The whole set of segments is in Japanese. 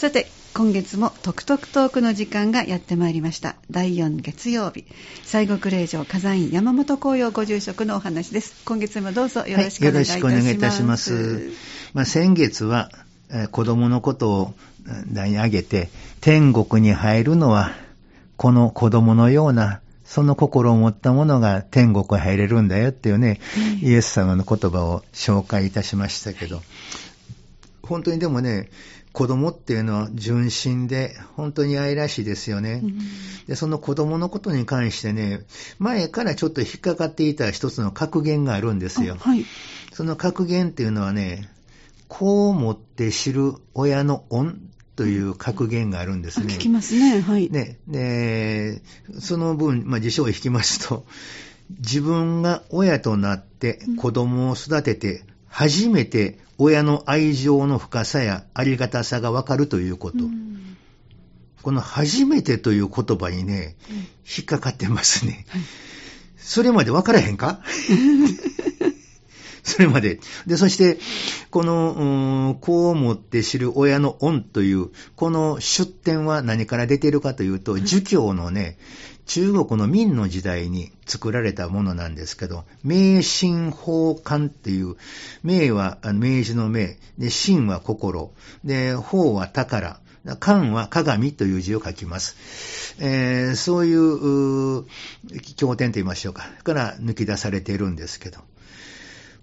さて今月もトクトクトークの時間がやってまいりました。第4月曜日。西国霊場火山院山本紅葉ご住職のお話です。今月もどうぞよろしくお願いいたします、はい、よろしくお願いいたします。まあ、先月は、えー、子供のことを題に挙げて天国に入るのはこの子供のようなその心を持った者が天国へ入れるんだよっていうね、うん、イエス様の言葉を紹介いたしましたけど、本当にでもね、子供っていうのは純真で本当に愛らしいですよね。うん、で、その子供のことに関してね、前からちょっと引っかかっていた一つの格言があるんですよ。はい、その格言っていうのはね、こう持って知る親の恩という格言があるんですね。聞きますね。はい。ね、で、その分、まあ、辞書を引きますと、自分が親となって子供を育てて、初めて親の愛情の深さやありがたさがわかるということ。この初めてという言葉にね、引っかかってますね。それまでわからへんか？それまで。で、そして、この、こう思って知る親の恩という、この出典は何から出ているかというと、儒教のね、中国の明の時代に作られたものなんですけど、明神法観っていう、明は明治の明、で、神は心、で、法は宝、漢は鏡という字を書きます。えー、そういう、経典と言いましょうか。から抜き出されているんですけど。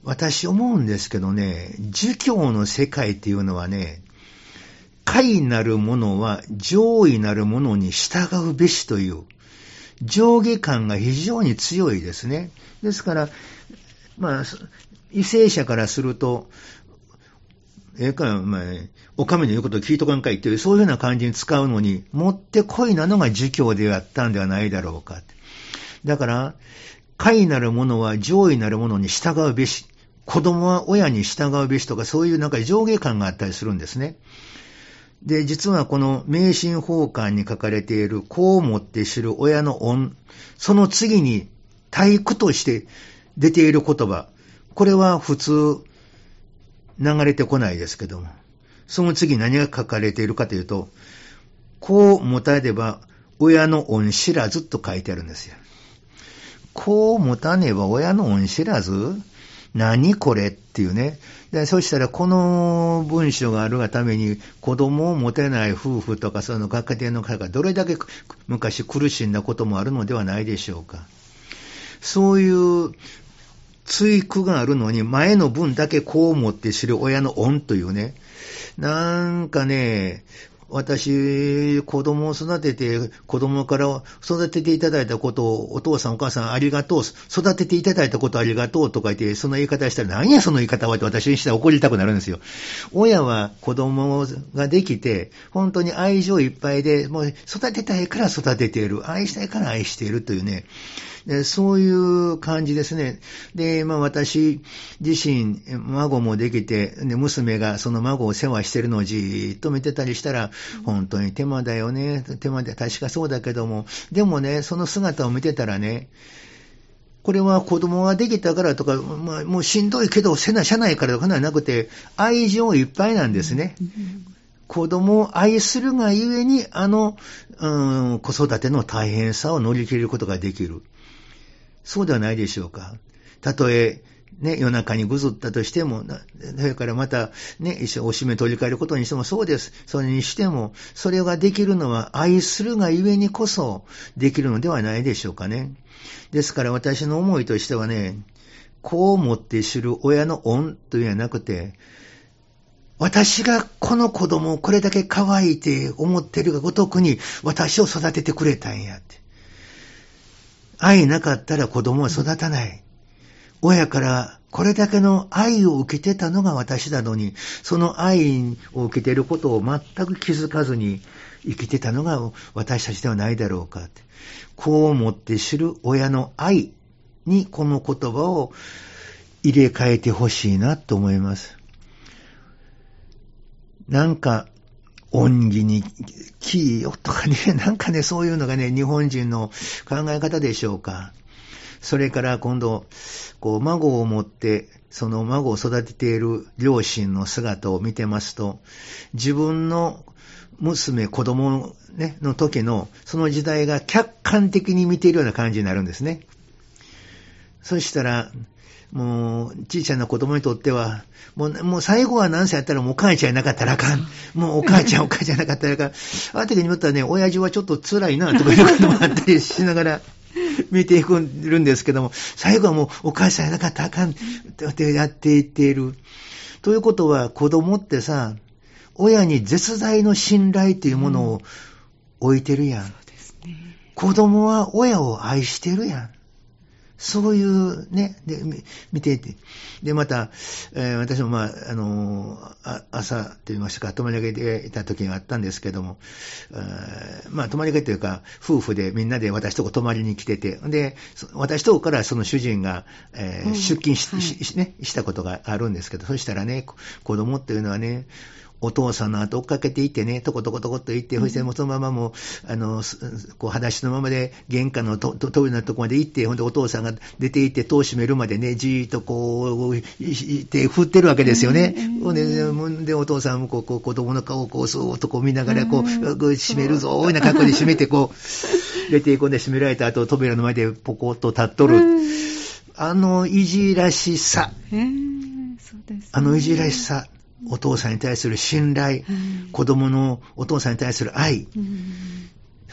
私思うんですけどね、儒教の世界っていうのはね、下位なるものは上位なるものに従うべしという上下感が非常に強いですね。ですから、まあ、為政者からすると、ええか、まあ、お上の言うことを聞いとかんかいっていう、そういうような感じに使うのに、もってこいなのが儒教であったんではないだろうか。だから、下位なるものは上位なるものに従うべし。子供は親に従うべしとか、そういうなんか上下感があったりするんですね。で、実はこの迷信法官に書かれている、こう思って知る親の恩、その次に体育として出ている言葉、これは普通流れてこないですけども、その次何が書かれているかというと、こう持たねば親の恩知らずと書いてあるんですよ。こう持たねば親の恩知らず？何これっていうね。で、そしたらこの文章があるがために子供を持てない夫婦とかその学家庭の方がどれだけ昔苦しんだこともあるのではないでしょうか。そういう追句があるのに前の分だけこう思って知る親の恩というね。なんかね、私、子供を育てて、子供から育てていただいたことを、お父さんお母さんありがとう、育てていただいたことありがとうとか言って、その言い方したら、何やその言い方はって私にしたら怒りたくなるんですよ。親は子供ができて、本当に愛情いっぱいで、もう育てたいから育てている、愛したいから愛しているというね、そういう感じですね。で、まあ私自身、孫もできて、で娘がその孫を世話してるのをじーっと見てたりしたら、本当に手間だよね。手間で確かそうだけども、でもね、その姿を見てたらね、これは子供ができたからとか、まあ、もうしんどいけど、せな、しゃないからとかではなくて、愛情いっぱいなんですね。子供を愛するがゆえに、あの、うん、子育ての大変さを乗り切ることができる。そうではないでしょうか。たとえ、ね、夜中にぐずったとしても、それからまた、ね、一緒おしめ取り替えることにしてもそうです。それにしても、それができるのは愛するがゆえにこそできるのではないでしょうかね。ですから私の思いとしてはね、こう思って知る親の恩というんじゃなくて、私がこの子供をこれだけ可愛いって思ってるがごとくに私を育ててくれたんやって。愛なかったら子供は育たない。親からこれだけの愛を受けてたのが私なのに、その愛を受けていることを全く気づかずに生きてたのが私たちではないだろうか。こう思って知る親の愛にこの言葉を入れ替えてほしいなと思います。なんか恩義にキーよとかね、なんかね、そういうのがね、日本人の考え方でしょうか。それから今度、こう、孫を持って、その孫を育てている両親の姿を見てますと、自分の娘、子供、ね、の時の、その時代が客観的に見ているような感じになるんですね。そしたら、もう、小さな子供にとっては、もう、もう最後は何歳やったらもうお母ちゃんなかったらあかん。もうお母ちゃん、お母ちゃんなかったらあかん。あの時に思ったらね、親父はちょっと辛いな、とかいうこともあったりしながら、見ていくんですけども、最後はもうお母さんやなかったらあかんってやっていっている。ということは、子供ってさ、親に絶大の信頼というものを置いてるやん。うんね、子供は親を愛してるやん。そういうね、で、見ていて。で、また、えー、私もまあ、あのー、朝と言いましたか、泊まり上げていた時があったんですけども、まあ、泊まり上げというか、夫婦でみんなで私とこ泊まりに来てて、で、私とこからその主人が、えー、出勤しはい、ね、したことがあるんですけど、そしたらね、子供っていうのはね、お父さんの後追っかけていってね、とことことこと行って、そしてもうそのままもう、あの、こう、裸足のままで玄関のトイレのとこまで行って、ほんでお父さんが出て行って戸を閉めるまでね、じーっとこう、手振ってるわけですよね。ほんで、で、お父さんもこう、こう子供の顔をこう、そーっとこう見ながら、こう、閉めるぞ、ーいな格好で閉めて、こう、出ていくんで閉められた後、扉の前でポコッと立っとる。あのいじらしさ。あのいじらしさ。お父さんに対する信頼、子供のお父さんに対する愛、ひ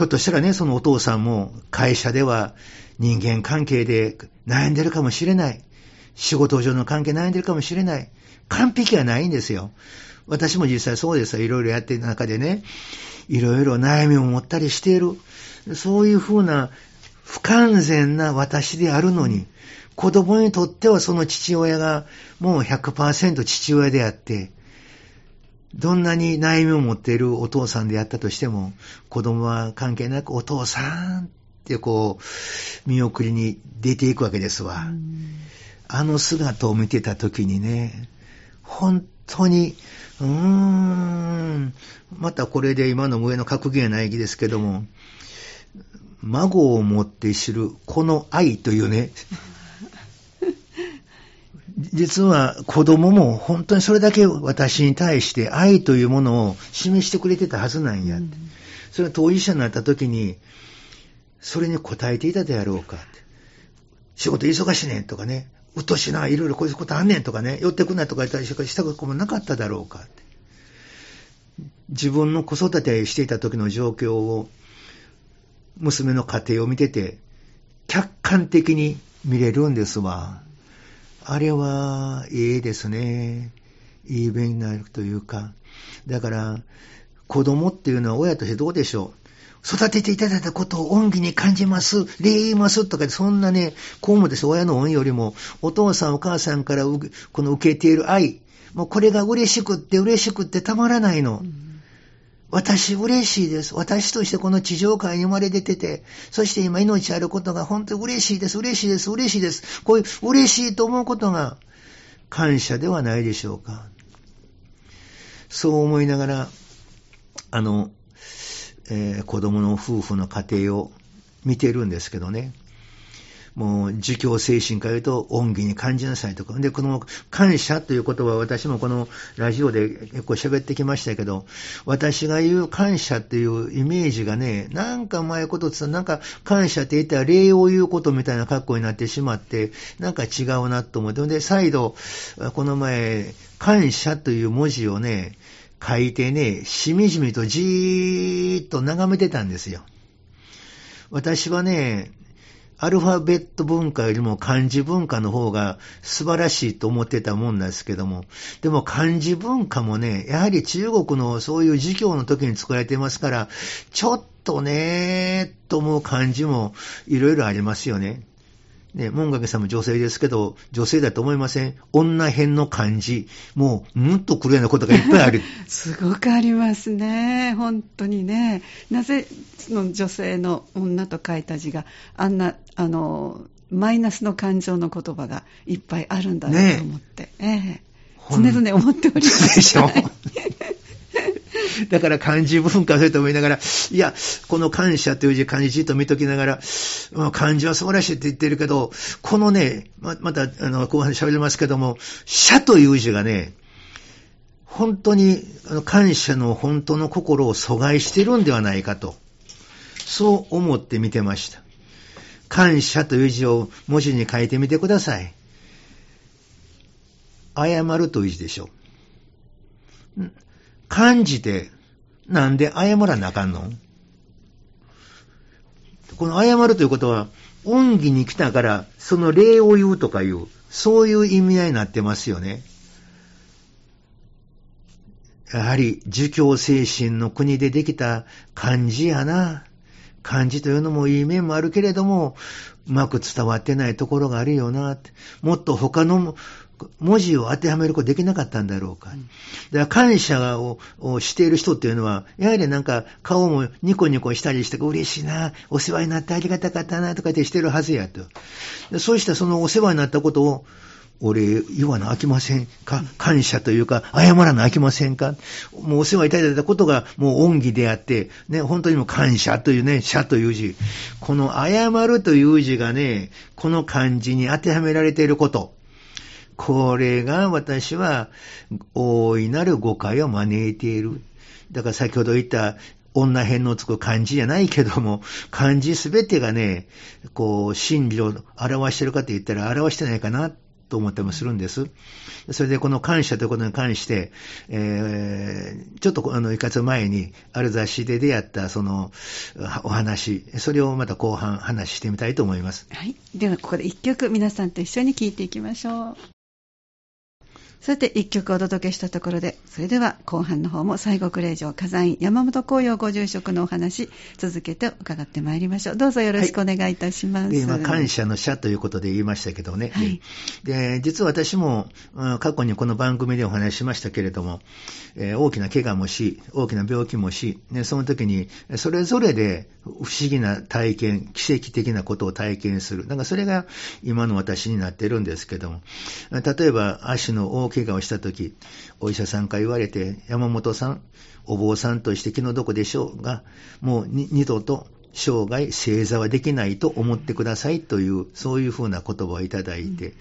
ょっとしたらね、そのお父さんも会社では人間関係で悩んでるかもしれない。仕事上の関係悩んでるかもしれない。完璧はないんですよ。私も実際そうですよ。いろいろやってる中でね、いろいろ悩みを持ったりしている。そういうふうな不完全な私であるのに、子供にとってはその父親がもう100%父親であって、どんなに悩みを持っているお父さんであったとしても、子供は関係なくお父さんってこう、見送りに出ていくわけですわ。あの姿を見てた時にね、本当に、うーん、またこれで今の上の格言やないきですけども、孫を持って知るこの愛というね、実は子供も本当にそれだけ私に対して愛というものを示してくれてたはずなんや。うん、それは当事者になった時に、それに応えていたであろうか。仕事忙しいねんとかね、うっとしな、いろいろこういうことあんねんとかね、寄ってくんなとか言ったりしたこともなかっただろうか。自分の子育てしていた時の状況を、娘の家庭を見てて、客観的に見れるんですわ。あれは、いいですね。いい勉になるというか。だから、子供っていうのは親としてどうでしょう。育てていただいたことを恩義に感じます、礼言いますとか、そんなね、こうもです親の恩よりも、お父さんお母さんからこの受けている愛、もうこれが嬉しくって嬉しくってたまらないの。うん私嬉しいです。私としてこの地上界に生まれ出てて、そして今命あることが本当に嬉しいです、嬉しいです、嬉しいです。こういう嬉しいと思うことが感謝ではないでしょうか。そう思いながら、あの、えー、子供の夫婦の家庭を見てるんですけどね。もう、儒教精神から言うと、恩義に感じなさいとか。で、この感謝という言葉は私もこのラジオで結構喋ってきましたけど、私が言う感謝っていうイメージがね、なんか前ことってなんか感謝って言ったら礼を言うことみたいな格好になってしまって、なんか違うなと思って。で、再度、この前、感謝という文字をね、書いてね、しみじみとじーっと眺めてたんですよ。私はね、アルファベット文化よりも漢字文化の方が素晴らしいと思ってたもんなんですけども、でも漢字文化もね、やはり中国のそういう授業の時に作られてますから、ちょっとね、と思う漢字もいろいろありますよね。ね、門掛さんも女性ですけど、女性だと思いません？女編の漢字。もう、うんとくるようなことがいっぱいある。すごくありますね。本当にね。なぜ、その女性の女と書いた字があんな、あの、マイナスの感情の言葉がいっぱいあるんだなと思って。ね、ええ常々思っております。でしょ。だから漢字文化それと思いながら、いや、この感謝という字漢字じっと見ときながら、漢字は素晴らしいって言ってるけど、このね、ままた、あの、後半で喋りますけども、社という字がね、本当にあの感謝の本当の心を阻害してるんではないかと、そう思って見てました。感謝という字を文字に書いてみてください。謝るという字でしょ。感じて、なんで謝らなあかんの？この謝るということは、恩義に来たから、その礼を言うとかいう、そういう意味合いになってますよね。やはり、儒教精神の国でできた漢字やな。漢字というのもいい面もあるけれども、うまく伝わってないところがあるよな。もっと他の文字を当てはめることできなかったんだろうか。だから感謝をしている人っていうのは、やはりなんか顔もニコニコしたりして、嬉しいな、お世話になってありがたかったな、とかってしてるはずやと。そうしたそのお世話になったことを、俺、言わなあきませんか？感謝というか、謝らなあきませんか？もうお世話いただいたことがもう恩義であって、ね、本当にも感謝というね、謝という字。この謝るという字がね、この漢字に当てはめられていること。これが私は大いなる誤解を招いている。だから先ほど言った女編のつく漢字じゃないけども、漢字すべてがね、こう、真理を表してるかって言ったら表してないかなと思ってもするんです。それでこの感謝ということに関して、えー、ちょっとあの、いかつ前に、ある雑誌で出会ったそのお話、それをまた後半話してみたいと思います。はい。ではここで一曲皆さんと一緒に聴いていきましょう。さて、一曲お届けしたところで、それでは後半の方も西国霊場火山院山本紅葉ご住職のお話、続けて伺ってまいりましょう。どうぞよろしくお願いいたします。はい、今、感謝の社ということで言いましたけどね。はい、で実は私も、過去にこの番組でお話ししましたけれども、えー、大きな怪我もし、大きな病気もし、ね、その時に、それぞれで不思議な体験、奇跡的なことを体験する。なんかそれが今の私になってるんですけども、例えば足の大怪我をしたとき、お医者さんから言われて、山本さん、お坊さんとして気の毒でしょうが、もう二度と生涯正座はできないと思ってくださいという、そういうふうな言葉をいただいて、うん、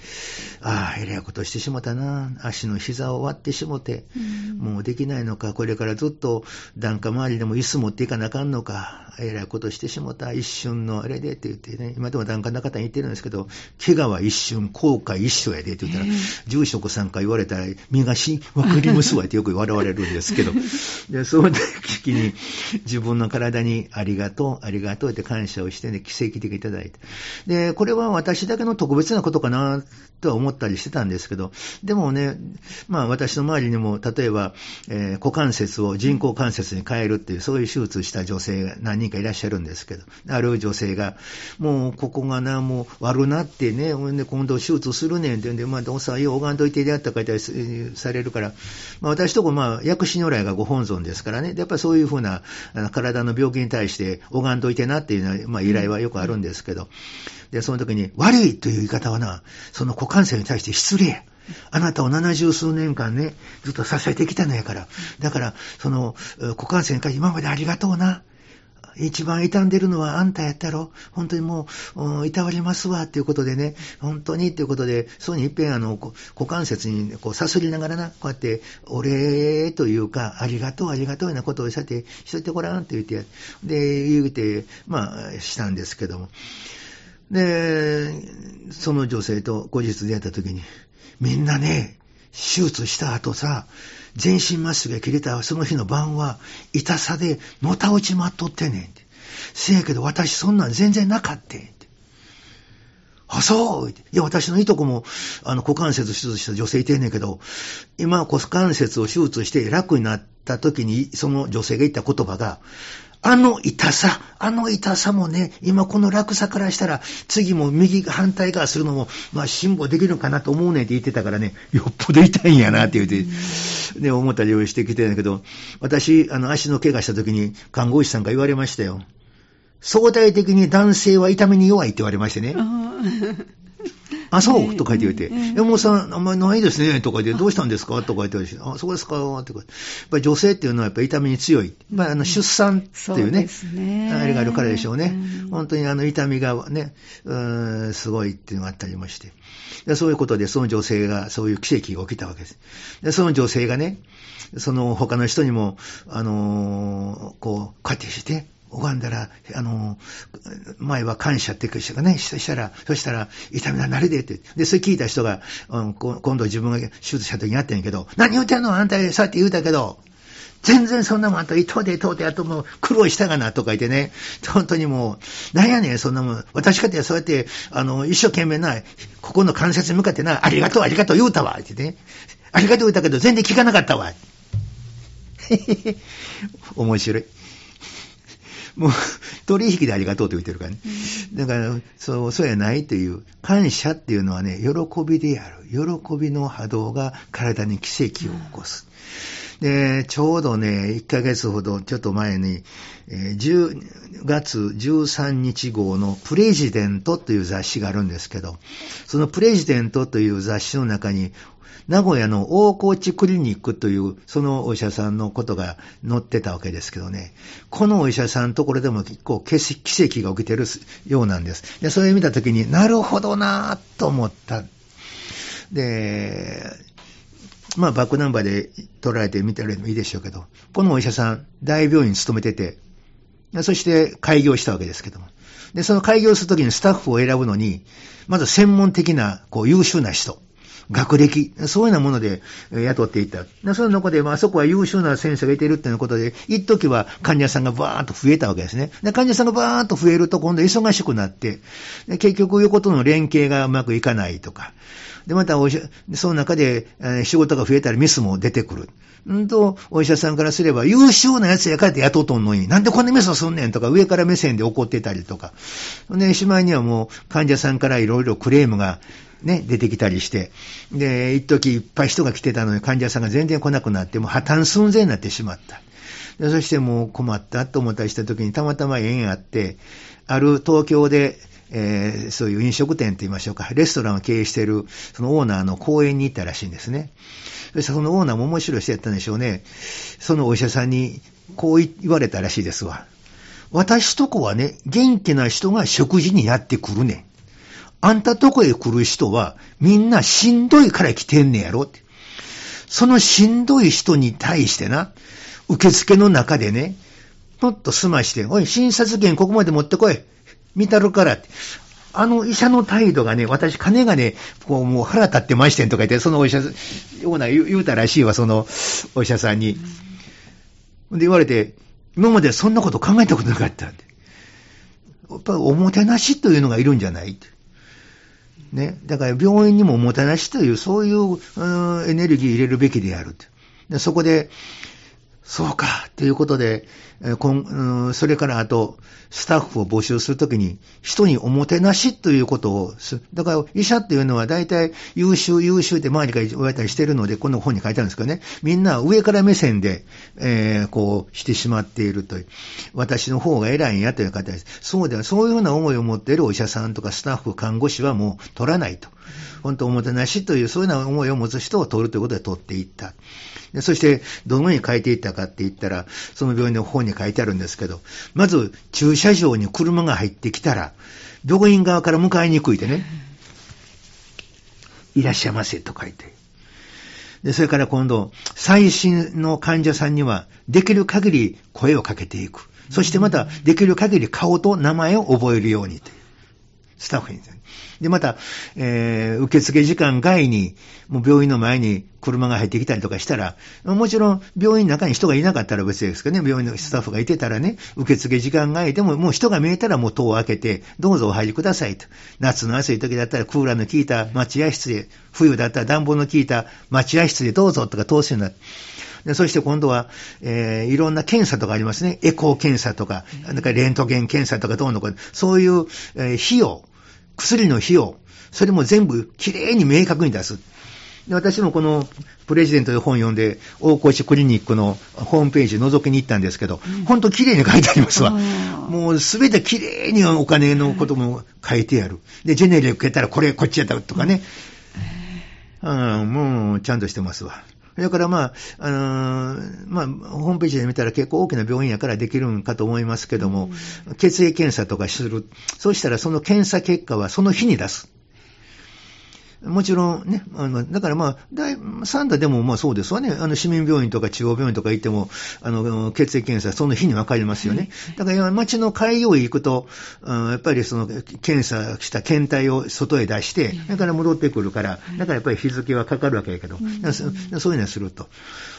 ああ、えらいことしてしもたな。足の膝を割ってしもて、うん、もうできないのか、これからずっと檀家周りでも椅子持っていかなあかんのか、えらいことしてしもた、一瞬のあれでって言ってね、今でも檀家の方に言ってるんですけど、怪我は一瞬、後悔一緒やでって言ったら、住職さんから言われたら、身がし、わかりますわってよく笑われるんですけど、でその時に自分の体にありがとう、ありがとう、がとうって感謝をしてね、奇跡的いただいて。で、これは私だけの特別なことかなとは思ったりしてたんですけど、でもね、まあ私の周りにも、例えば、えー、股関節を人工関節に変えるっていう、そういう手術した女性が何人かいらっしゃるんですけど、ある女性が、もうここがな、もう悪なってね、ほんで今度手術するねんって言うんで、まあどうさ、よう拝んといてであったかいたりされるから、まあ私とこまあ薬師如来がご本尊ですからね、やっぱりそういうふうな体の病気に対して拝んといてなっていうのは、まあ依頼はよくあるんですけど、で、その時に、悪いという言い方はな、その股関節に対して失礼。あなたを七十数年間ね、ずっと支えてきたのやから。だから、その、股関節に対して今までありがとうな。一番傷んでるのはあんたやったろ。本当にもう、いたわりますわ、っていうことでね、本当にっていうことで、そうに一遍あの、股関節にこう、さすりながらな、こうやって、お礼というか、ありがとう、ありがとうようなことをさて、しといてごらんって言って、で、言うて、まあ、したんですけども。で、その女性と後日出会った時に、みんなね、手術した後さ、全身麻酔が切れたその日の晩は、痛さでのた落ちまっとってねんせやけど私そんなん全然なかったんあ、そういや、私のいとこも、あの、股関節手術した女性いてんねんけど、今、股関節を手術して楽になった時に、その女性が言った言葉が、あの痛さ、あの痛さもね、今この落差からしたら、次も右反対側するのも、まあ辛抱できるかなと思うねんって言ってたからね、よっぽど痛いんやなって言って、ね、思ったりをしてきてるんだけど、私、あの足の怪我した時に看護師さんが言われましたよ。相対的に男性は痛みに弱いって言われましてね。あ、そうとか言って言って、山本さん、あんまりないですね、とか言って、どうしたんですか？とか言って、あ、そうですか、とか。やっぱり女性っていうのはやっぱり痛みに強い。まあ、あの、出産っていうね、あれがあるからでしょうね。本当にあの、痛みがね、うん、すごいっていうのがあったりまして。でそういうことで、その女性が、そういう奇跡が起きたわけです。で、その女性がね、その他の人にも、あのー、こう、こうやってして、拝んだら、あの、前は感謝っていう人がね、そしたら、そしたら、痛みが慣れでって。で、それ聞いた人が、うん、今度自分が手術した時にあったんけど、何言うてんの？あんた、そうやって言うたけど、全然そんなもん、あと、糸で通って、あともう苦労したがな、とか言ってね、本当にもう、なんやねん、そんなもん。私かってそうやって、あの、一生懸命な、ここの関節に向かってな、ありがとう、ありがとう言うたわ、ってね。ありがとう言うたけど、全然聞かなかったわ。面白い。もう、取引でありがとうと言ってるからね。だから、そう、そうやないという、感謝っていうのはね、喜びである。喜びの波動が体に奇跡を起こす。で、ちょうどね、1ヶ月ほどちょっと前に、えー、10月13日号のプレジデントという雑誌があるんですけど、そのプレジデントという雑誌の中に、名古屋の大河内クリニックという、そのお医者さんのことが載ってたわけですけどね、このお医者さんところでも結構奇跡が起きてるようなんです。で、それを見たときになるほどなぁと思った。で、まあ、バックナンバーで取られてみたらもいいでしょうけど、このお医者さん、大病院に勤めてて、そして開業したわけですけども。で、その開業するときにスタッフを選ぶのに、まず専門的な、こう、優秀な人。学歴、そういうようなもので雇っていた。その中で、まあそこは優秀な先生がいているっていうことで、一時は患者さんがバーンと増えたわけですね。で患者さんがバーンと増えると今度忙しくなって、結局横との連携がうまくいかないとか。で、またお医者、その中で、仕事が増えたらミスも出てくる。んと、お医者さんからすれば、優秀なやつやからって雇うとんのに、なんでこんなミスをすんねんとか、上から目線で怒ってたりとか。で、しまいにはもう、患者さんからいろいろクレームがね、出てきたりして、で、一時いっぱい人が来てたのに患者さんが全然来なくなって、もう破綻寸前になってしまった。でそしてもう困ったと思ったりした時にたまたま縁あって、ある東京で、えー、そういう飲食店って言いましょうか、レストランを経営している、そのオーナーの講演に行ったらしいんですね。そしてそのオーナーも面白い人やったんでしょうね。そのお医者さんにこう言われたらしいですわ。私とこはね、元気な人が食事にやってくるねん。あんたとこへ来る人はみんなしんどいから来てんねやろって。そのしんどい人に対してな、受付の中でね、ポッと済まして、おい、診察券ここまで持ってこい。見たるからって。あの医者の態度がね、私、金がね、こう、もう腹立ってましてんとか言って、そのお医者さん、ような言うたらしいわ、そのお医者さんに。で、言われて、今までそんなこと考えたことなかったって。やっぱおもてなしというのがいるんじゃないね。だから病院にももたなしという、そういう、うんエネルギー入れるべきであるで。そこで、そうか、ということで、こんそれからあと、スタッフを募集するときに、人におもてなしということをする。だから、医者っていうのは大体優秀優秀って周りから言われたりしてるので、この本に書いてあるんですけどね、みんな上から目線で、えー、こう、してしまっているという。私の方が偉いんやという方です。そうでは、そういうふうな思いを持っているお医者さんとかスタッフ、看護師はもう取らないと。本当おもてなしという、そういうような思いを持つ人を取るということで取っていった。でそして、どのように書いていったかって言ったら、その病院の本に書いてあるんですけど、まず、駐車場に車が入ってきたら、病院側から迎えにくいてね、いらっしゃいませと書いて。で、それから今度、最新の患者さんには、できる限り声をかけていく。そしてまた、できる限り顔と名前を覚えるようにという。スタッフに。で、また、えー、受付時間外に、もう病院の前に車が入ってきたりとかしたら、もちろん病院の中に人がいなかったら別ですけどね、病院のスタッフがいてたらね、受付時間外でももう人が見えたらもう戸を開けて、どうぞお入りくださいと。夏の暑い時だったらクーラーの効いた待合室で、冬だったら暖房の効いた待合室でどうぞとか通すようになって。でそして今度は、えー、いろんな検査とかありますね。エコー検査とか、なんかレントゲン検査とかどうのこうそういう、えー、費用、薬の費用、それも全部きれいに明確に出す。で私もこのプレジデントで本読んで、大越クリニックのホームページ覗きに行ったんですけど、本当綺麗に書いてありますわ。もうすべて綺麗にお金のことも書いてある。で、ジェネリックやったらこれこっちやったとかね。うん、もうちゃんとしてますわ。だからまあ、あのー、まあ、ホームページで見たら結構大きな病院やからできるんかと思いますけども、うん、血液検査とかする。そうしたらその検査結果はその日に出す。もちろんね、あの、だからまあ、大、サンダでもまあそうですわね。あの、市民病院とか中央病院とか行っても、あの、血液検査、その日に分かりますよね。だから街の開業医行くと、やっぱりその、検査した検体を外へ出して、だから戻ってくるから、だからやっぱり日付はかかるわけやけど、そういうのをすると。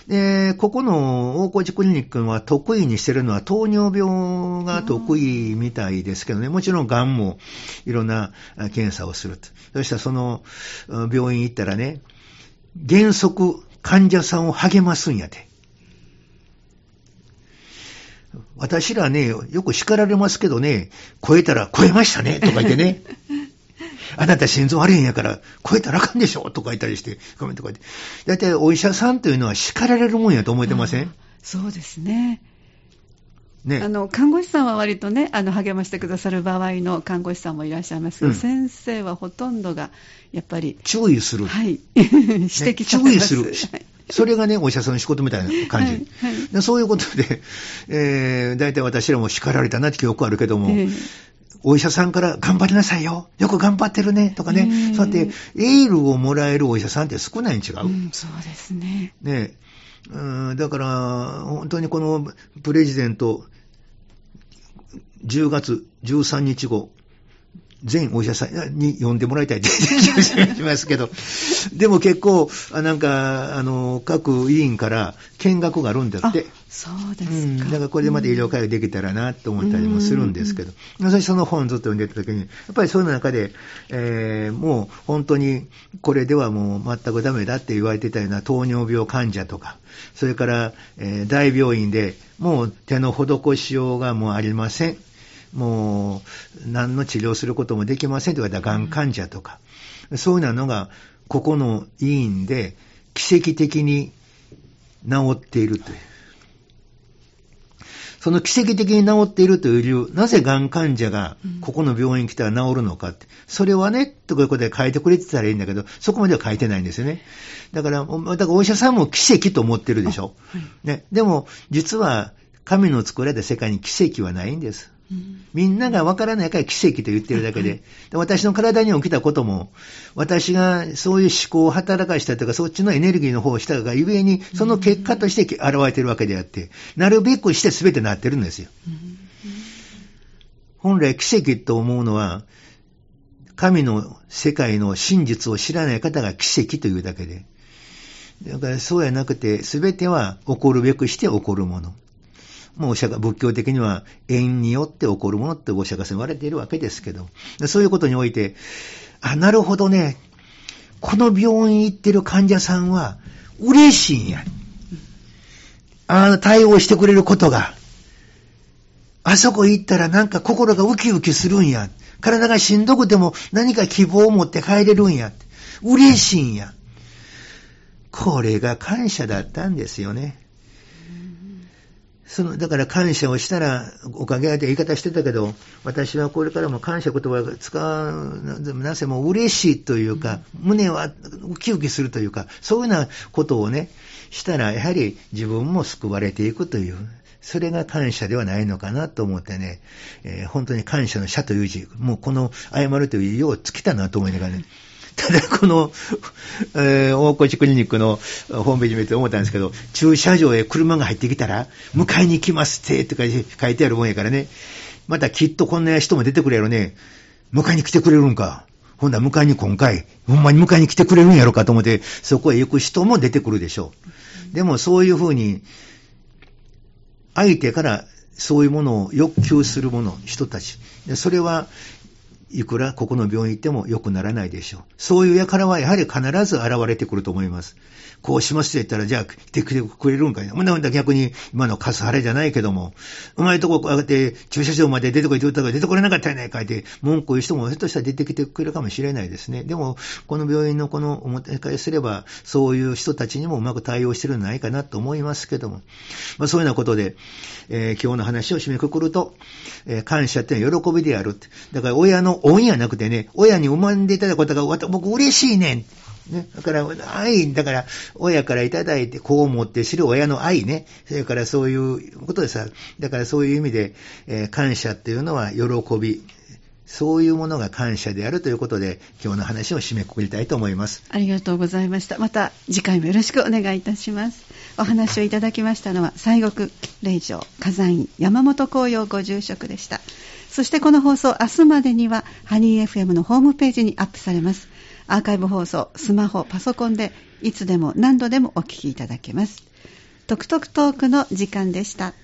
で、ここの大河内クリニックは得意にしてるのは糖尿病が得意みたいですけどね、もちろん癌もいろんな検査をすると。そしたらその病院行ったらね、原則患者さんを励ますんやで。私らね、よく叱られますけどね、超えたら超えましたね、とか言ってね。あなた心臓悪いんやから、超えたらあかんでしょとか言ったりして、コメント書いて。だいたいお医者さんというのは叱られるもんやと思ってません？そうですね。ね、あの看護師さんは割とね、あの励ましてくださる場合の看護師さんもいらっしゃいますけど、うん、先生はほとんどがやっぱり注意する、はい、指摘されます、注意する、それがね、お医者さんの仕事みたいな感じ、はいはい、そういうことで、えー、大体私らも叱られたなって記憶あるけども、えーお医者さんから頑張りなさいよ。よく頑張ってるね。とかね。そうやってエールをもらえるお医者さんって少ないに違う。うん、そうですね。ね。うんだから、本当にこのプレジデント、10月13日後、全お医者さんに呼んでもらいたいって気がし ますけど、でも結構、なんか、あの、各委員から見学があるんだって。そうですか。うん、だからこれでまた医療会ができたらなと思ったりもするんですけど、私その本ずっと読んでた時に、やっぱりそういう中で、えー、もう本当にこれではもう全くダメだって言われてたような糖尿病患者とか、それから、えー、大病院でもう手の施しようがもうありません。もう何の治療することもできませんと言われたがん患者とか、そういうのがここの委員で奇跡的に治っているという。その奇跡的に治っているという理由、なぜがん患者がここの病院に来たら治るのかって、それはね、ということで書いてくれてたらいいんだけど、そこまでは書いてないんですよね。だから、だからお医者さんも奇跡と思ってるでしょ。はい、ね、でも、実は神の作られた世界に奇跡はないんです。みんながわからないから奇跡と言ってるだけで、で私の体に起きたことも、私がそういう思考を働かしたとか、そっちのエネルギーの方をしたがゆえに、その結果として現れてるわけであって、なるべくして全てなってるんですよ。本来奇跡と思うのは、神の世界の真実を知らない方が奇跡というだけで。だからそうやなくて、全ては起こるべくして起こるもの。もう、仏教的には縁によって起こるものってお釈迦さん言われているわけですけど、そういうことにおいて、あ、なるほどね、この病院行ってる患者さんは嬉しいんや。あの対応してくれることが。あそこ行ったらなんか心がウキウキするんや。体がしんどくても何か希望を持って帰れるんや。嬉しいんや。これが感謝だったんですよね。その、だから感謝をしたら、おかげで言い方してたけど、私はこれからも感謝言葉を使う、なぜもう嬉しいというか、胸はウキウキするというか、そういうようなことをね、したら、やはり自分も救われていくという、それが感謝ではないのかなと思ってね、えー、本当に感謝の謝という字、もうこの謝るというよう尽きたなと思いながらね、ただこの、えー、大越クリニックのホームページ見て思ったんですけど、駐車場へ車が入ってきたら、迎えに行きますって、とか書いてあるもんやからね。またきっとこんな人も出てくれやろね。迎えに来てくれるんか。ほんなら迎えに今回、ほんまに迎えに来てくれるんやろかと思って、そこへ行く人も出てくるでしょう。でもそういうふうに、相手からそういうものを欲求する者、人たち。それはいくらここの病院行っても良くならないでしょう。そういう輩はやはり必ず現れてくると思います。こうしますって言ったら、じゃあ来てくれるんかいな。ほんな逆に今のカスハレじゃないけども、うまいとここうやって駐車場まで出てこいって言ったから出てこれなかったやないかいって文句言う人もひょっとしたら出てきてくれるかもしれないですね。でも、この病院のこの表返すれば、そういう人たちにもうまく対応してるんじゃないかなと思いますけども。まあそういうようなことで、えー、今日の話を締めくくると、えー、感謝ってのは喜びである。だから親の恩やなくてね、親に生まんでいただくことが僕嬉しいねん。ね。だから、愛、だから、親からいただいて、こう思って知る親の愛ね。それからそういうことでさ、だからそういう意味で、えー、感謝っていうのは喜び。そういうものが感謝であるということで、今日の話を締めくくりたいと思います。ありがとうございました。また次回もよろしくお願いいたします。お話をいただきましたのは、西国霊場火山院山本紅葉ご住職でした。そしてこの放送、明日までには、ハニー FM のホームページにアップされます。アーカイブ放送、スマホ、パソコンでいつでも何度でもお聞きいただけます。トクトクトークの時間でした。